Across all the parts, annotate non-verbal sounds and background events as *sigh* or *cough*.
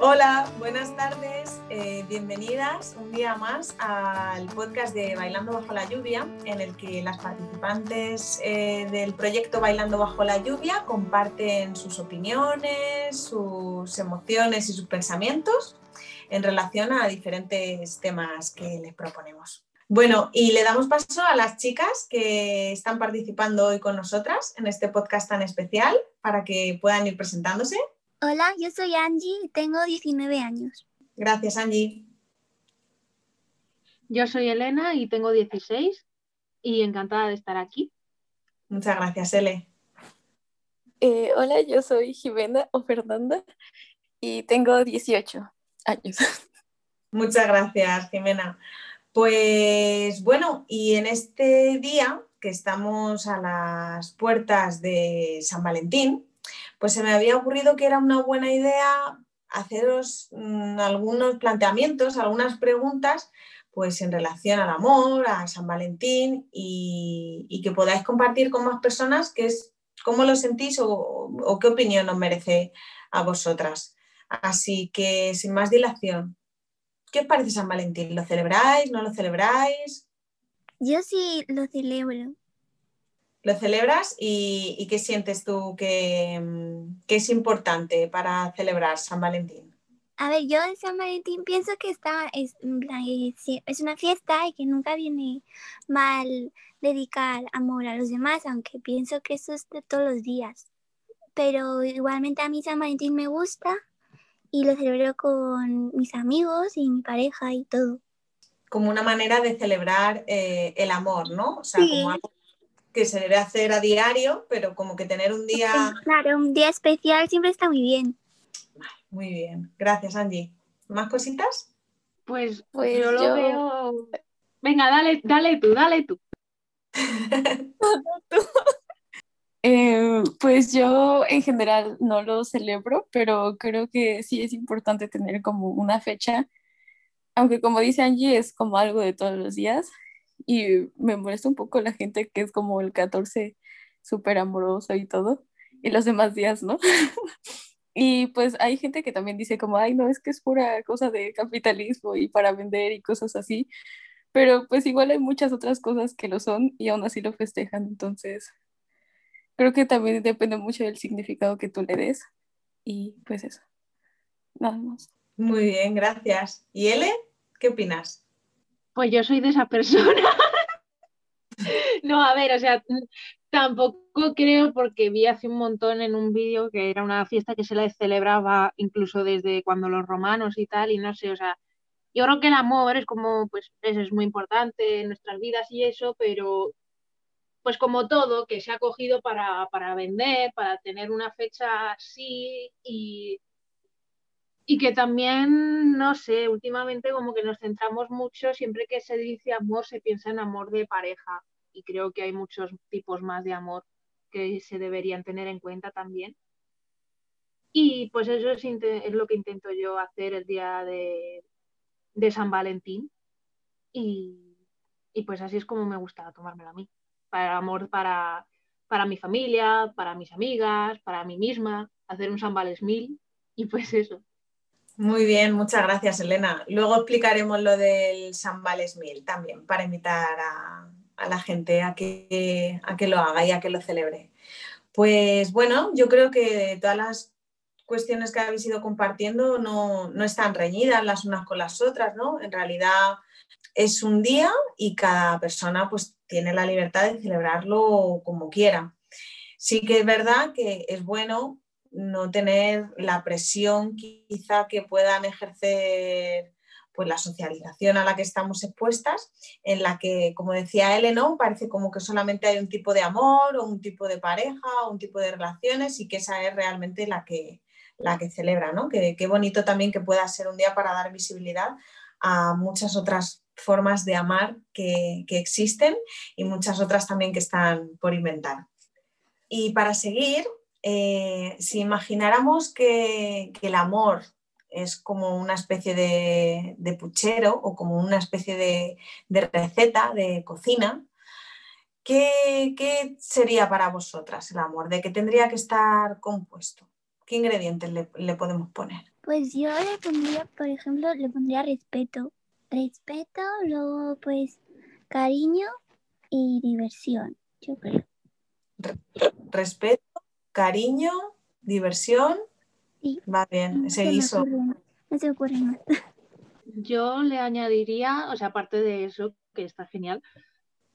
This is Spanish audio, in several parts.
Hola, buenas tardes, eh, bienvenidas un día más al podcast de Bailando bajo la lluvia, en el que las participantes eh, del proyecto Bailando bajo la lluvia comparten sus opiniones, sus emociones y sus pensamientos en relación a diferentes temas que les proponemos. Bueno, y le damos paso a las chicas que están participando hoy con nosotras en este podcast tan especial para que puedan ir presentándose. Hola, yo soy Angie y tengo 19 años. Gracias, Angie. Yo soy Elena y tengo 16 y encantada de estar aquí. Muchas gracias, Ele. Eh, hola, yo soy Jimena o Fernanda y tengo 18 años. *laughs* Muchas gracias, Jimena. Pues bueno, y en este día que estamos a las puertas de San Valentín, pues se me había ocurrido que era una buena idea haceros mm, algunos planteamientos, algunas preguntas, pues en relación al amor, a San Valentín y, que podáis compartir con más personas qué es, cómo lo sentís o, qué opinión os merece a vosotras. Así que sin más dilación, ¿qué os parece San Valentín? ¿Lo celebráis? ¿No lo celebráis? Yo sí lo celebro lo celebras y, qué sientes tú que, es importante para celebrar San Valentín? A ver, yo en San Valentín pienso que está, es, es una fiesta y que nunca viene mal dedicar amor a los demás, aunque pienso que eso es de todos los días. Pero igualmente a mí San Valentín me gusta y lo celebro con mis amigos y mi pareja y todo. Como una manera de celebrar eh, el amor, ¿no? O sea, como algo que se debe hacer a diario, pero como que tener un día... Claro, un día especial siempre está muy bien. Muy bien, gracias Angie. ¿Más cositas? Pues, pues yo lo veo... Venga, dale, dale tú, dale tú. *laughs* Eh, pues yo en general no lo celebro, pero creo que sí es importante tener como una fecha, aunque como dice Angie es como algo de todos los días, y me molesta un poco la gente que es como el 14 súper amoroso y todo, y los demás días, ¿no? *laughs* y pues hay gente que también dice como, ay, no, es que es pura cosa de capitalismo y para vender y cosas así, pero pues igual hay muchas otras cosas que lo son y aún así lo festejan, entonces creo que también depende mucho del significado que tú le des y pues eso, nada más. Muy bien, gracias. ¿Y Ele? ¿Qué opinas? Pues yo soy de esa persona. *laughs* no, a ver, o sea, tampoco creo porque vi hace un montón en un vídeo que era una fiesta que se la celebraba incluso desde cuando los romanos y tal, y no sé, o sea, yo creo que el amor es como, pues eso es muy importante en nuestras vidas y eso, pero pues como todo, que se ha cogido para, para vender, para tener una fecha así y y que también, no sé, últimamente como que nos centramos mucho, siempre que se dice amor se piensa en amor de pareja y creo que hay muchos tipos más de amor que se deberían tener en cuenta también. Y pues eso es, lo que intento yo hacer el día de, San Valentín y, pues así es como me gusta tomármelo a mí, para amor para, para mi familia, para mis amigas, para mí misma, hacer un San Valentín y pues eso. Muy bien, muchas gracias, Elena. Luego explicaremos lo del San Mil también para invitar a, la gente a que, a que lo haga y a que lo celebre. Pues bueno, yo creo que todas las cuestiones que habéis ido compartiendo no, no, están reñidas las unas con las otras, ¿no? En realidad es un día y cada persona pues tiene la libertad de celebrarlo como quiera. Sí que es verdad que es bueno no tener la presión quizá que puedan ejercer pues la socialización a la que estamos expuestas, en la que, como decía ¿no? parece como que solamente hay un tipo de amor o un tipo de pareja o un tipo de relaciones y que esa es realmente la que, la que celebra. ¿no? Que, qué bonito también que pueda ser un día para dar visibilidad a muchas otras formas de amar que, que existen y muchas otras también que están por inventar. Y para seguir, eh, si imagináramos que, el amor es como una especie de, puchero o como una especie de, receta de cocina, ¿qué, sería para vosotras el amor? ¿De qué tendría que estar compuesto? ¿Qué ingredientes le, podemos poner? Pues yo le pondría, por ejemplo, le pondría respeto. Respeto, luego pues cariño y diversión, yo creo. Respeto, cariño, diversión. Sí. Va bien, ese se más, No se ocurre más. *laughs* Yo le añadiría, o sea, aparte de eso, que está genial,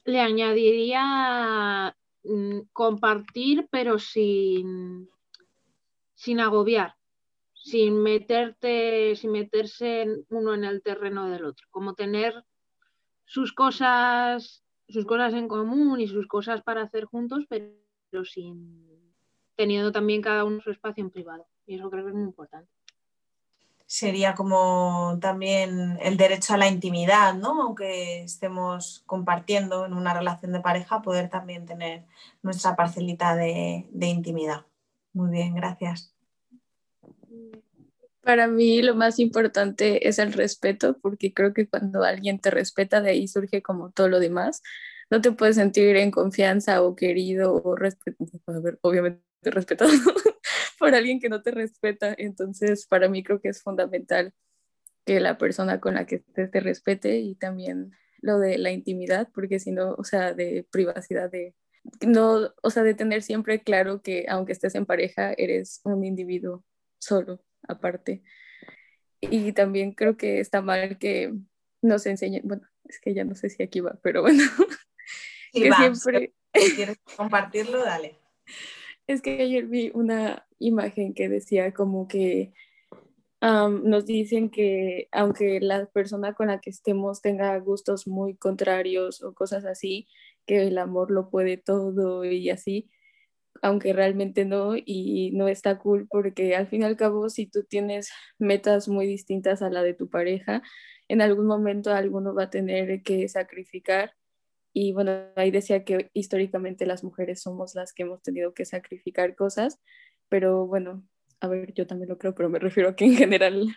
le añadiría mm, compartir, pero sin, sin agobiar, sin meterte, sin meterse uno en el terreno del otro, como tener sus cosas, sus cosas en común y sus cosas para hacer juntos, pero sin teniendo también cada uno su espacio en privado. Y eso creo que es muy importante. Sería como también el derecho a la intimidad, ¿no? Aunque estemos compartiendo en una relación de pareja, poder también tener nuestra parcelita de, de intimidad. Muy bien, gracias. Para mí lo más importante es el respeto, porque creo que cuando alguien te respeta, de ahí surge como todo lo demás. No te puedes sentir en confianza o querido o respetado, obviamente respetado *laughs* por alguien que no te respeta. Entonces, para mí creo que es fundamental que la persona con la que estés te respete y también lo de la intimidad, porque si no, o sea, de privacidad, de no, o sea, de tener siempre claro que aunque estés en pareja, eres un individuo solo, aparte. Y también creo que está mal que nos enseñen, bueno, es que ya no sé si aquí va, pero bueno, *laughs* Sí, que va, siempre, Si quieres compartirlo, dale. Es que ayer vi una imagen que decía como que nos dicen que aunque la persona con la que estemos tenga gustos muy contrarios o cosas así, que el amor lo puede todo y así, aunque realmente no, y no está cool porque al fin y al cabo, si tú tienes metas muy distintas a la de tu pareja, en algún momento alguno va a tener que sacrificar. Y bueno, ahí decía que históricamente las mujeres somos las que hemos tenido que sacrificar cosas, pero bueno, a ver, yo también lo creo, pero me refiero a que en general,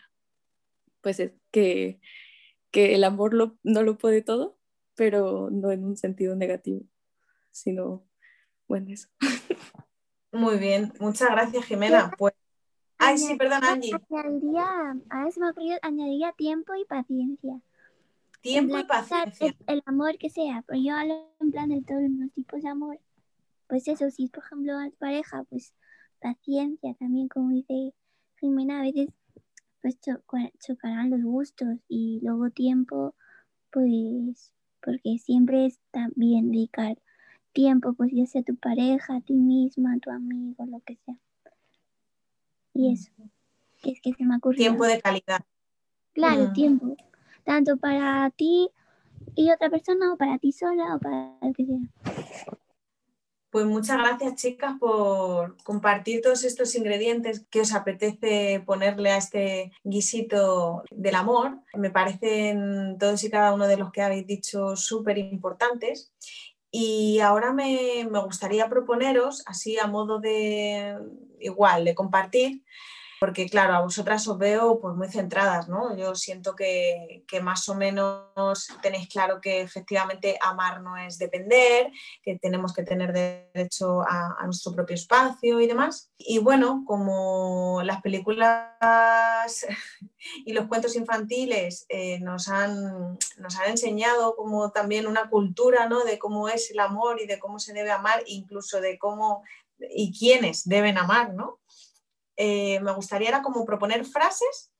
pues es que, que el amor lo, no lo puede todo, pero no en un sentido negativo, sino, bueno, eso. Muy bien, muchas gracias, Jimena. Pues, ay, sí, perdón, Angie. Añadiría, me añadiría tiempo y paciencia. Tiempo y paciencia. el, amor que sea, pero yo hablo en plan de todos los tipos de amor. Pues eso, si es por ejemplo pareja, pues paciencia también, como dice Jimena, a veces pues choca- chocarán los gustos y luego tiempo, pues porque siempre está bien dedicar tiempo, pues ya sea tu pareja, a ti misma, a tu amigo, lo que sea. Y eso, que es que se me ha ocurrido. Tiempo de calidad. Claro, Mm. tiempo. Tanto para ti y otra persona, o para ti sola, o para el que sea. Pues muchas gracias, chicas, por compartir todos estos ingredientes que os apetece ponerle a este guisito del amor. Me parecen todos y cada uno de los que habéis dicho súper importantes. Y ahora me, me gustaría proponeros, así a modo de igual, de compartir, porque claro, a vosotras os veo pues muy centradas, ¿no? Yo siento que, que más o menos tenéis claro que efectivamente amar no es depender, que tenemos que tener derecho a, a nuestro propio espacio y demás. Y bueno, como las películas *laughs* y los cuentos infantiles eh, nos, han, nos han enseñado como también una cultura ¿no? de cómo es el amor y de cómo se debe amar, incluso de cómo y quiénes deben amar, ¿no? Eh, me gustaría era como proponer frases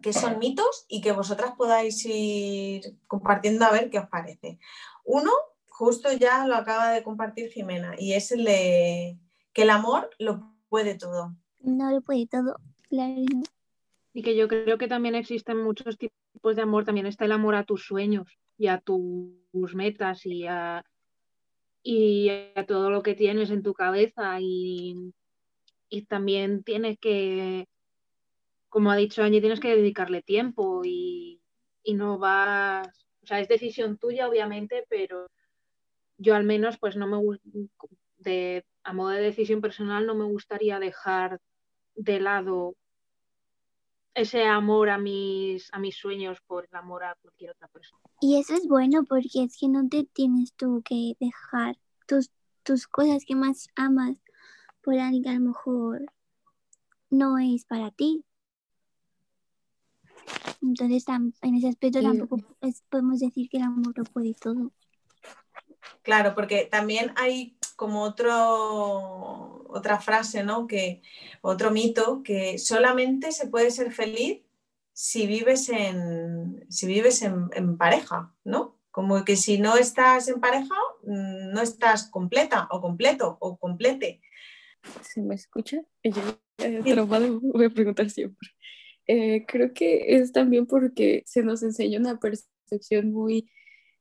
que son mitos y que vosotras podáis ir compartiendo a ver qué os parece. Uno, justo ya lo acaba de compartir Jimena, y es el de que el amor lo puede todo. No lo puede todo, claro. Y que yo creo que también existen muchos tipos de amor. También está el amor a tus sueños y a tus metas y a, y a todo lo que tienes en tu cabeza. Y, y también tienes que, como ha dicho Angie, tienes que dedicarle tiempo y, y no vas, o sea, es decisión tuya, obviamente, pero yo al menos, pues no me de a modo de decisión personal, no me gustaría dejar de lado ese amor a mis, a mis sueños por el amor a cualquier otra persona. Y eso es bueno porque es que no te tienes tú que dejar tus, tus cosas que más amas por alguien que a lo mejor no es para ti. Entonces, en ese aspecto tampoco podemos decir que el amor lo puede todo. Claro, porque también hay como otro, otra frase, ¿no? Que, otro mito, que solamente se puede ser feliz si vives en, si vives en, pareja, ¿no? Como que si no estás en pareja, mm, no estás completa o completo o complete. ¿Se me escucha? Yo *laughs* voy a preguntar siempre. Eh, creo que es también porque se nos enseña una percepción muy,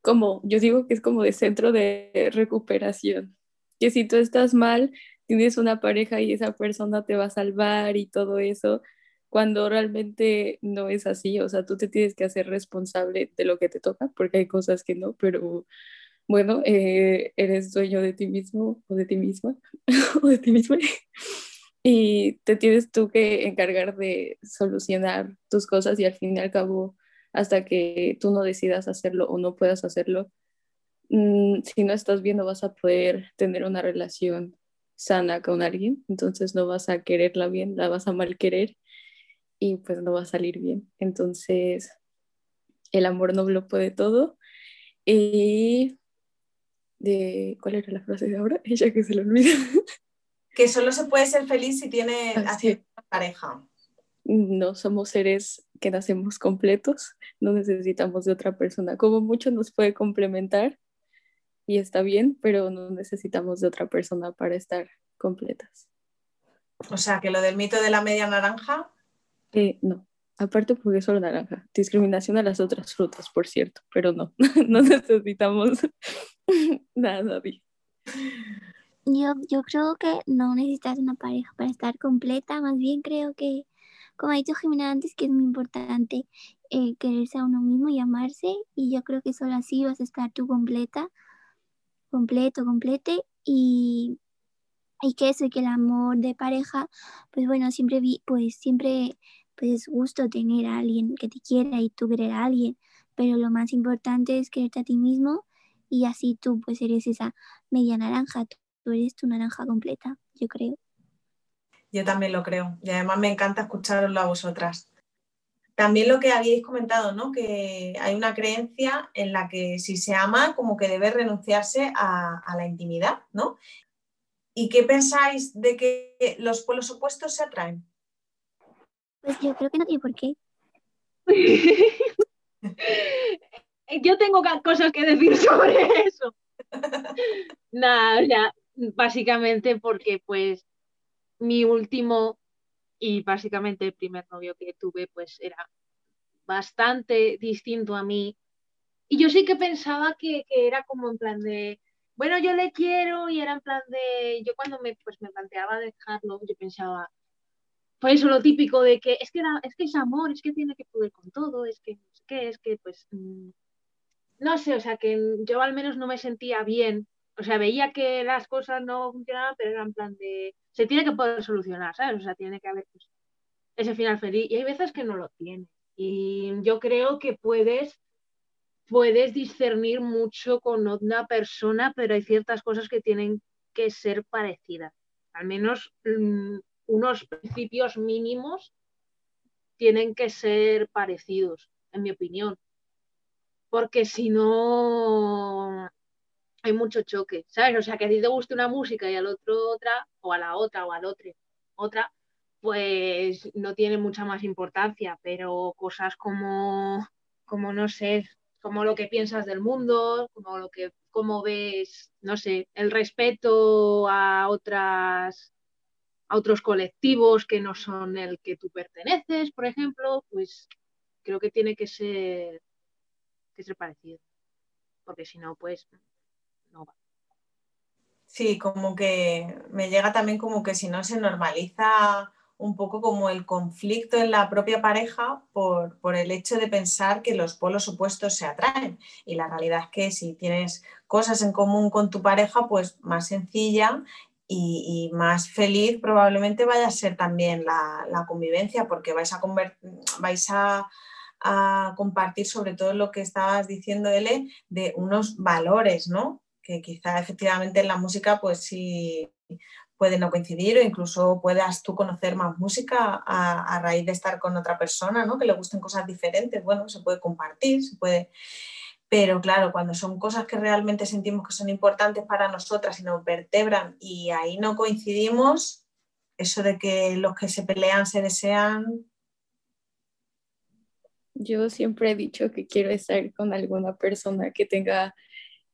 como yo digo que es como de centro de recuperación, que si tú estás mal, tienes una pareja y esa persona te va a salvar y todo eso, cuando realmente no es así, o sea, tú te tienes que hacer responsable de lo que te toca, porque hay cosas que no, pero bueno, eh, eres dueño de ti mismo o de ti misma *laughs* o de ti misma y te tienes tú que encargar de solucionar tus cosas y al fin y al cabo, hasta que tú no decidas hacerlo o no puedas hacerlo, mm, si no estás bien no vas a poder tener una relación sana con alguien, entonces no vas a quererla bien, la vas a mal querer y pues no va a salir bien. Entonces, el amor no lo puede todo. Y de, ¿cuál era la frase de ahora? *laughs* Ella que se lo olvida. Que solo se puede ser feliz si tiene ah, pareja. No somos seres que nacemos completos, no necesitamos de otra persona. Como mucho nos puede complementar y está bien, pero no necesitamos de otra persona para estar completas. O sea, que lo del mito de la media naranja. Eh, no, aparte porque es solo naranja. Discriminación a las otras frutas, por cierto, pero no, *laughs* no necesitamos *laughs* nada. Yo, yo creo que no necesitas una pareja para estar completa, más bien creo que, como ha dicho Jimena antes, que es muy importante eh, quererse a uno mismo y amarse, y yo creo que solo así vas a estar tú completa, completo, complete, y, y que eso, y que el amor de pareja, pues bueno, siempre vi, pues siempre pues es gusto tener a alguien que te quiera y tú querer a alguien, pero lo más importante es quererte a ti mismo y así tú pues eres esa media naranja, tú eres tu naranja completa, yo creo. Yo también lo creo y además me encanta escucharoslo a vosotras. También lo que habíais comentado, ¿no? Que hay una creencia en la que si se ama, como que debe renunciarse a, la intimidad, ¿no? ¿Y qué pensáis de que los pueblos opuestos se atraen? Pues yo creo que no tiene por qué. *laughs* yo tengo cosas que decir *laughs* sobre eso. Nada, ya, básicamente porque pues mi último y básicamente el primer novio que tuve pues era bastante distinto a mí. Y yo sí que pensaba que, era como en plan de, bueno, yo le quiero y era en plan de, yo cuando me, pues, me planteaba dejarlo, yo pensaba, pues eso lo típico de que es que, es que es amor, es que tiene que poder con todo, es que, es que, es que pues, mm, no sé, o sea, que yo al menos no me sentía bien o sea, veía que las cosas no funcionaban, pero era en plan de, se tiene que poder solucionar, ¿sabes? O sea, tiene que haber pues, ese final feliz. Y hay veces que no lo tiene. Y yo creo que puedes, puedes discernir mucho con una persona, pero hay ciertas cosas que tienen que ser parecidas. Al menos mm, unos principios mínimos tienen que ser parecidos, en mi opinión. Porque si no, hay mucho choque, ¿sabes? O sea, que a ti te guste una música y al otro otra, o a la otra, o al otro otra, pues no tiene mucha más importancia, pero cosas como, como no sé, como lo que piensas del mundo, como lo que, cómo ves, no sé, el respeto a otras a otros colectivos que no son el que tú perteneces, por ejemplo, pues creo que tiene que ser que ser parecido. Porque si no, pues Sí, como que me llega también como que si no se normaliza un poco como el conflicto en la propia pareja por, el hecho de pensar que los polos opuestos se atraen. Y la realidad es que si tienes cosas en común con tu pareja, pues más sencilla y, más feliz probablemente vaya a ser también la, convivencia, porque vais a, vais a, a, compartir sobre todo lo que estabas diciendo, Ele, de unos valores, ¿no? que quizá efectivamente en la música pues sí puede no coincidir o incluso puedas tú conocer más música a, raíz de estar con otra persona, ¿no? Que le gusten cosas diferentes, bueno, se puede compartir, se puede... Pero claro, cuando son cosas que realmente sentimos que son importantes para nosotras y nos vertebran y ahí no coincidimos, eso de que los que se pelean se desean. Yo siempre he dicho que quiero estar con alguna persona que tenga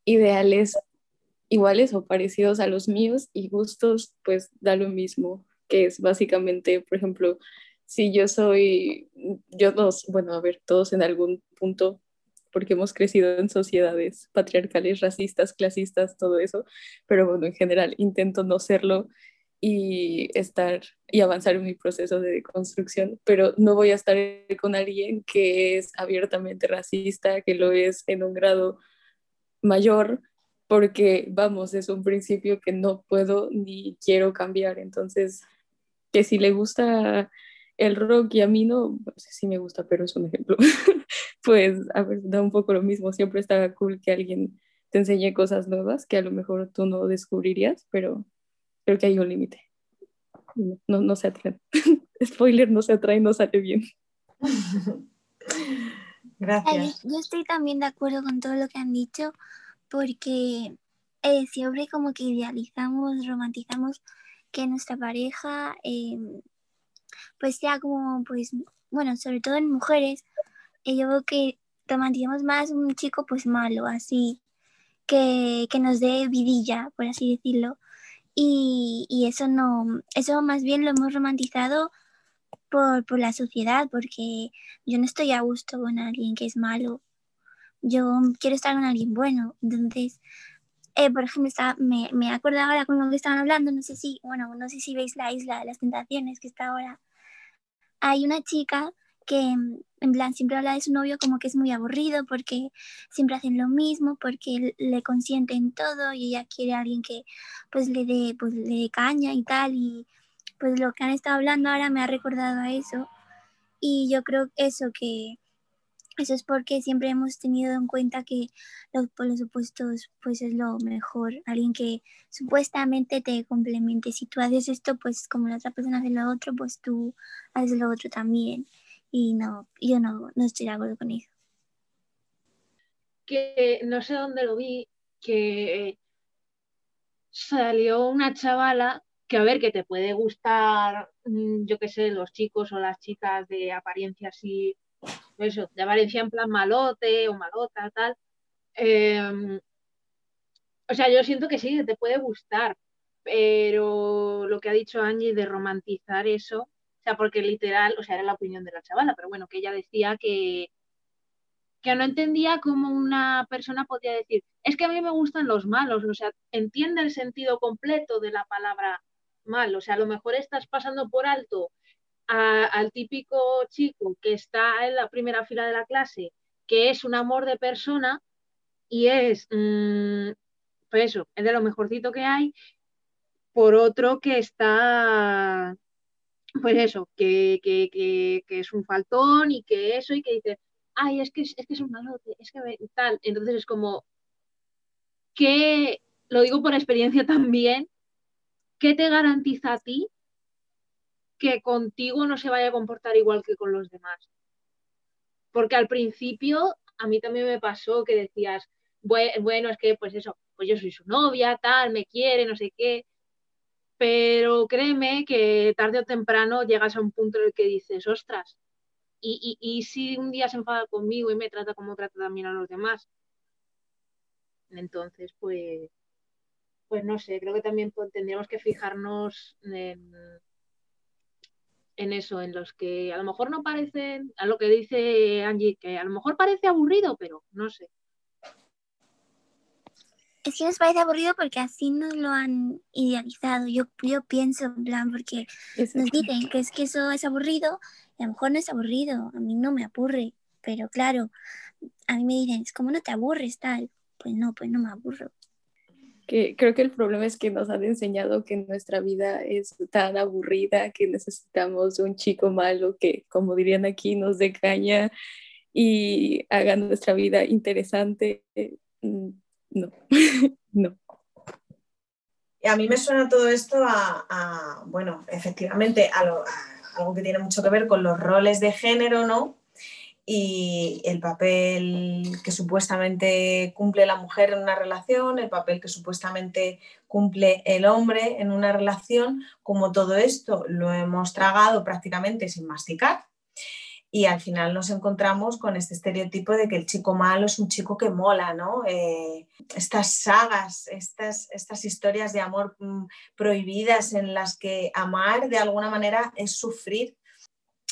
ideales iguales o parecidos a los míos y gustos, pues da lo mismo, que es básicamente, por ejemplo, si yo soy, yo nos, bueno, a ver, todos en algún punto, porque hemos crecido en sociedades patriarcales, racistas, clasistas, todo eso, pero bueno, en general intento no serlo y estar y avanzar en mi proceso de deconstrucción, pero no voy a estar con alguien que es abiertamente racista, que lo es en un grado mayor porque, vamos, es un principio que no puedo ni quiero cambiar. Entonces, que si le gusta el rock y a mí no, no sé si me gusta, pero es un ejemplo, *laughs* pues a ver, da un poco lo mismo. Siempre está cool que alguien te enseñe cosas nuevas que a lo mejor tú no descubrirías, pero creo que hay un límite. No, no, se atraen. *laughs* Spoiler, no se atrae, no sale bien. *laughs* Gracias. Yo estoy también de acuerdo con todo lo que han dicho porque eh, siempre como que idealizamos, romantizamos que nuestra pareja em, pues sea como, pues, bueno, sobre todo en mujeres, eh, yo veo que romantizamos más un chico pues malo, así, que, que nos dé vidilla, por así decirlo. Y, eso no, eso más bien lo hemos romantizado por, por la sociedad, porque yo no estoy a gusto con alguien que es malo yo quiero estar con alguien bueno. Entonces, eh, por ejemplo, me, me acuerdo ahora con lo que estaban hablando, no sé si, bueno, no sé si veis la isla de las tentaciones que está ahora. Hay una chica que en plan siempre habla de su novio como que es muy aburrido porque siempre hacen lo mismo, porque le consienten todo y ella quiere a alguien que pues le dé pues le dé caña y tal y pues lo que han estado hablando ahora me ha recordado a eso y yo creo eso que eso es porque siempre hemos tenido en cuenta que los polos opuestos pues es lo mejor. Alguien que supuestamente te complemente. Si tú haces esto, pues como la otra persona hace lo otro, pues tú haces lo otro también. Y no, yo no, no estoy de acuerdo con eso. Que no sé dónde lo vi, que salió una chavala que a ver, que te puede gustar, mm, yo qué sé, los chicos o las chicas de apariencia así eso, de Valencia en plan malote o malota, tal. Em, o sea, yo siento que sí, te puede gustar, pero lo que ha dicho Angie de romantizar eso, o sea, porque literal, o sea, era la opinión de la chavala, pero bueno, que ella decía que, que no entendía cómo una persona podía decir, es que a mí me gustan los malos, o sea, entiende el sentido completo de la palabra mal, o sea, a lo mejor estás pasando por alto al típico chico que está en la primera fila de la clase, que es un amor de persona y es, mm, pues eso, es de lo mejorcito que hay, por otro que está, pues eso, que, es un faltón y que eso y que dice, ay, es que es, que es un malote, es que tal. Entonces es como que, lo digo por experiencia también, ¿qué te garantiza a ti que contigo no se vaya a comportar igual que con los demás. Porque al principio a mí también me pasó que decías, bueno, es que pues eso, pues yo soy su novia, tal, me quiere, no sé qué. Pero créeme que tarde o temprano llegas a un punto en el que dices, ostras, y, y, si un día se enfada conmigo y me trata como trata también a los demás. Entonces, pues, pues no sé, creo que también tendríamos que fijarnos en, en eso, en los que a lo mejor no parecen, a lo que dice Angie, que a lo mejor parece aburrido, pero no sé. Es que nos parece aburrido porque así nos lo han idealizado. Yo, yo pienso, en plan, porque nos dicen que es que eso es aburrido, y a lo mejor no es aburrido, a mí no me aburre, pero claro, a mí me dicen, es como no te aburres, tal. Pues no, pues no me aburro creo que el problema es que nos han enseñado que nuestra vida es tan aburrida que necesitamos un chico malo que, como dirían aquí, nos dé caña y haga nuestra vida interesante. No, *laughs* no. Y a mí me suena todo esto a, bueno, efectivamente, a, algo que tiene mucho que ver con los roles de género, ¿no? Y el papel que supuestamente cumple la mujer en una relación, el papel que supuestamente cumple el hombre en una relación, como todo esto lo hemos tragado prácticamente sin masticar y al final nos encontramos con este estereotipo de que el chico malo es un chico que mola, ¿no? Eh, estas sagas, estas, estas historias de amor mm, prohibidas en las que amar de alguna manera es sufrir.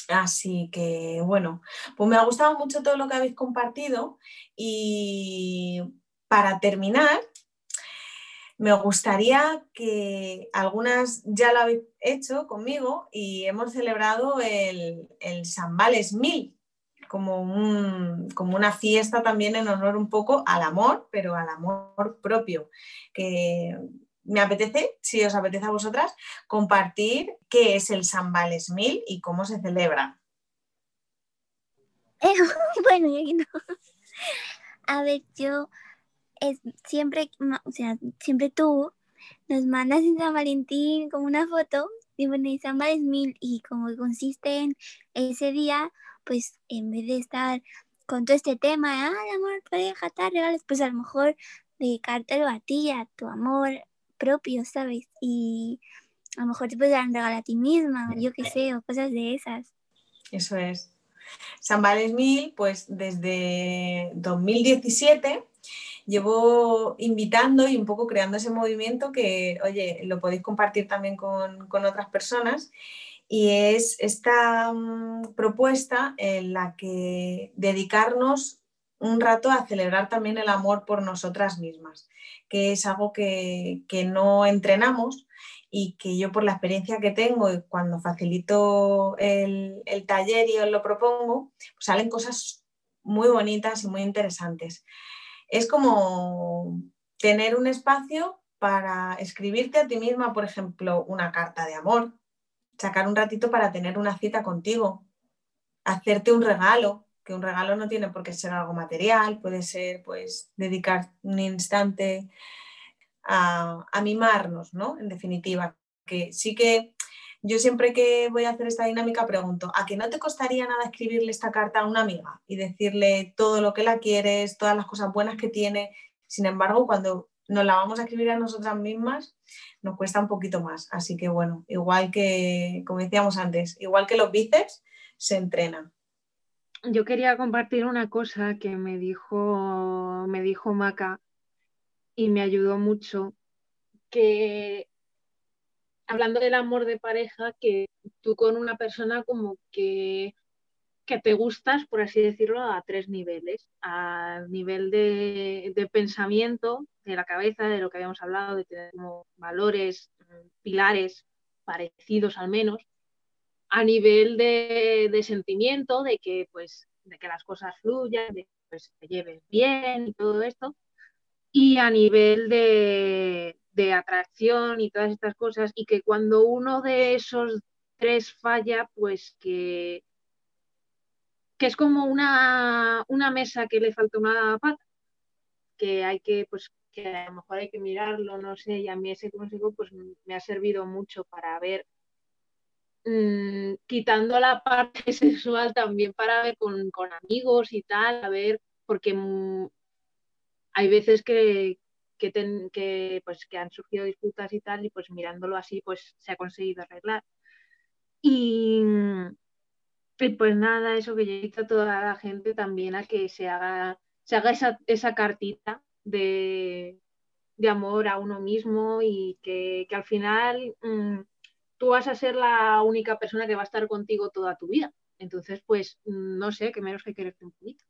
Así que bueno, pues me ha gustado mucho todo lo que habéis compartido y para terminar, me gustaría que algunas ya lo habéis hecho conmigo y hemos celebrado el, el San Vales Mil como, como una fiesta también en honor un poco al amor, pero al amor propio, que me apetece, si os apetece a vosotras, compartir qué es el San Vales Mil y cómo se celebra. *laughs* bueno, yo no. A ver, yo es siempre, o sea, siempre tú nos mandas en San Valentín como una foto y pones San Valentín y como consiste en ese día, pues en vez de estar con todo este tema, ah, amor, pareja, tal, regalos, pues a lo mejor dedicártelo a ti, a tu amor propio, ¿sabes? Y a lo mejor te puedes dar un regalo a ti misma, yo qué sé, o cosas de esas. Eso es. San Valentín, pues desde 2017 llevo invitando y un poco creando ese movimiento que, oye, lo podéis compartir también con, otras personas. Y es esta mm, propuesta en la que dedicarnos un rato a celebrar también el amor por nosotras mismas, que es algo que, no entrenamos y que yo por la experiencia que tengo y cuando facilito el, el taller y os lo propongo, pues salen cosas muy bonitas y muy interesantes es como tener un espacio para escribirte a ti misma, por ejemplo, una carta de amor, sacar un ratito para tener una cita contigo, hacerte un regalo, que un regalo no tiene por qué ser algo material, puede ser pues dedicar un instante a, a mimarnos, ¿no? En definitiva, que sí que yo siempre que voy a hacer esta dinámica pregunto, ¿a que no te costaría nada escribirle esta carta a una amiga y decirle todo lo que la quieres, todas las cosas buenas que tiene? Sin embargo, cuando nos la vamos a escribir a nosotras mismas, nos cuesta un poquito más. Así que bueno, igual que, como decíamos antes, igual que los bíceps, se entrenan. Yo quería compartir una cosa que me dijo, me dijo Maca y me ayudó mucho, que hablando del amor de pareja, que tú con una persona como que, que te gustas, por así decirlo, a tres niveles. Al nivel de, pensamiento, de la cabeza, de lo que habíamos hablado, de tener como valores, pilares parecidos al menos. A nivel de, sentimiento, de que pues de que las cosas fluyan, de que pues, te lleves bien y todo esto. Y a nivel de, de atracción y todas estas cosas, y que cuando uno de esos tres falla, pues que, que es como una, una mesa que le falta una pata, que hay que, pues, que a lo mejor hay que mirarlo, no sé, y a mí ese consejo pues me ha servido mucho para ver, mm, quitando la parte *laughs* sexual también para ver con, con amigos y tal, a ver, porque mm, hay veces que, que, pues, que han surgido disputas y tal, y pues mirándolo así, pues se ha conseguido arreglar. Y, pues nada, eso que yo invito a toda la gente también a que se haga, se haga esa, cartita de, amor a uno mismo y que, al final mm, tú vas a ser la única persona que va a estar contigo toda tu vida. Entonces, pues no sé, que menos que quererte un poquito.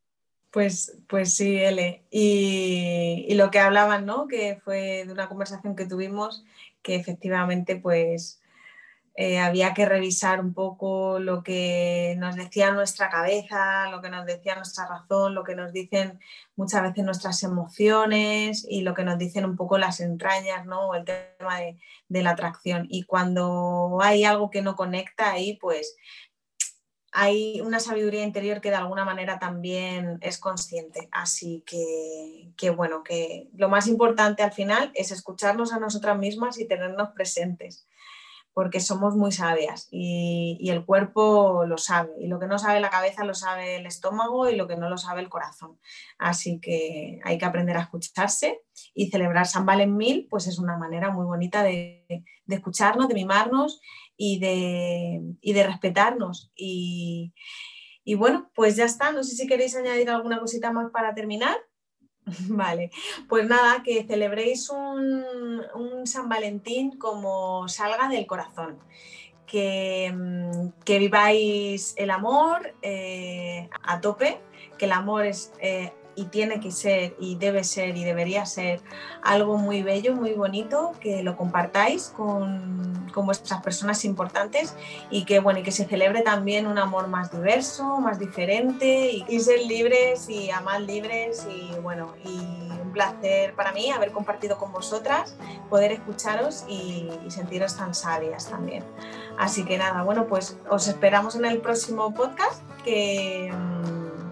Pues, pues sí, L. Y, lo que hablaban, ¿no? Que fue de una conversación que tuvimos, que efectivamente, pues eh, había que revisar un poco lo que nos decía nuestra cabeza, lo que nos decía nuestra razón, lo que nos dicen muchas veces nuestras emociones y lo que nos dicen un poco las entrañas, ¿no? El tema de, de la atracción. Y cuando hay algo que no conecta ahí, pues hay una sabiduría interior que de alguna manera también es consciente. Así que, bueno, que lo más importante al final es escucharnos a nosotras mismas y tenernos presentes porque somos muy sabias y, el cuerpo lo sabe. Y lo que no sabe la cabeza lo sabe el estómago y lo que no lo sabe el corazón. Así que hay que aprender a escucharse y celebrar San Valentín, pues es una manera muy bonita de, escucharnos, de mimarnos y de, de respetarnos. Y, y bueno, pues ya está. No sé si queréis añadir alguna cosita más para terminar. *laughs* Vale, pues nada, que celebréis un, San Valentín como salga del corazón, que, mm, viváis el amor eh, a tope, que el amor es eh, y tiene que ser y debe ser y debería ser algo muy bello, muy bonito, que lo compartáis con, con, vuestras personas importantes y que, bueno, y que se celebre también un amor más diverso, más diferente y, ser libres y amar libres y bueno, y un placer para mí haber compartido con vosotras, poder escucharos y, y sentiros tan sabias también. Así que nada, bueno, pues os esperamos en el próximo podcast que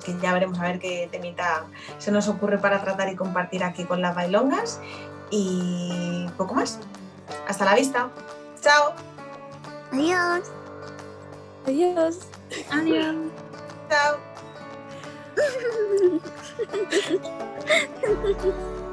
que ya veremos a ver qué temita se nos ocurre para tratar y compartir aquí con las bailongas. Y poco más. Hasta la vista. Chao. Adiós. Adiós. Adiós. Chao. *laughs*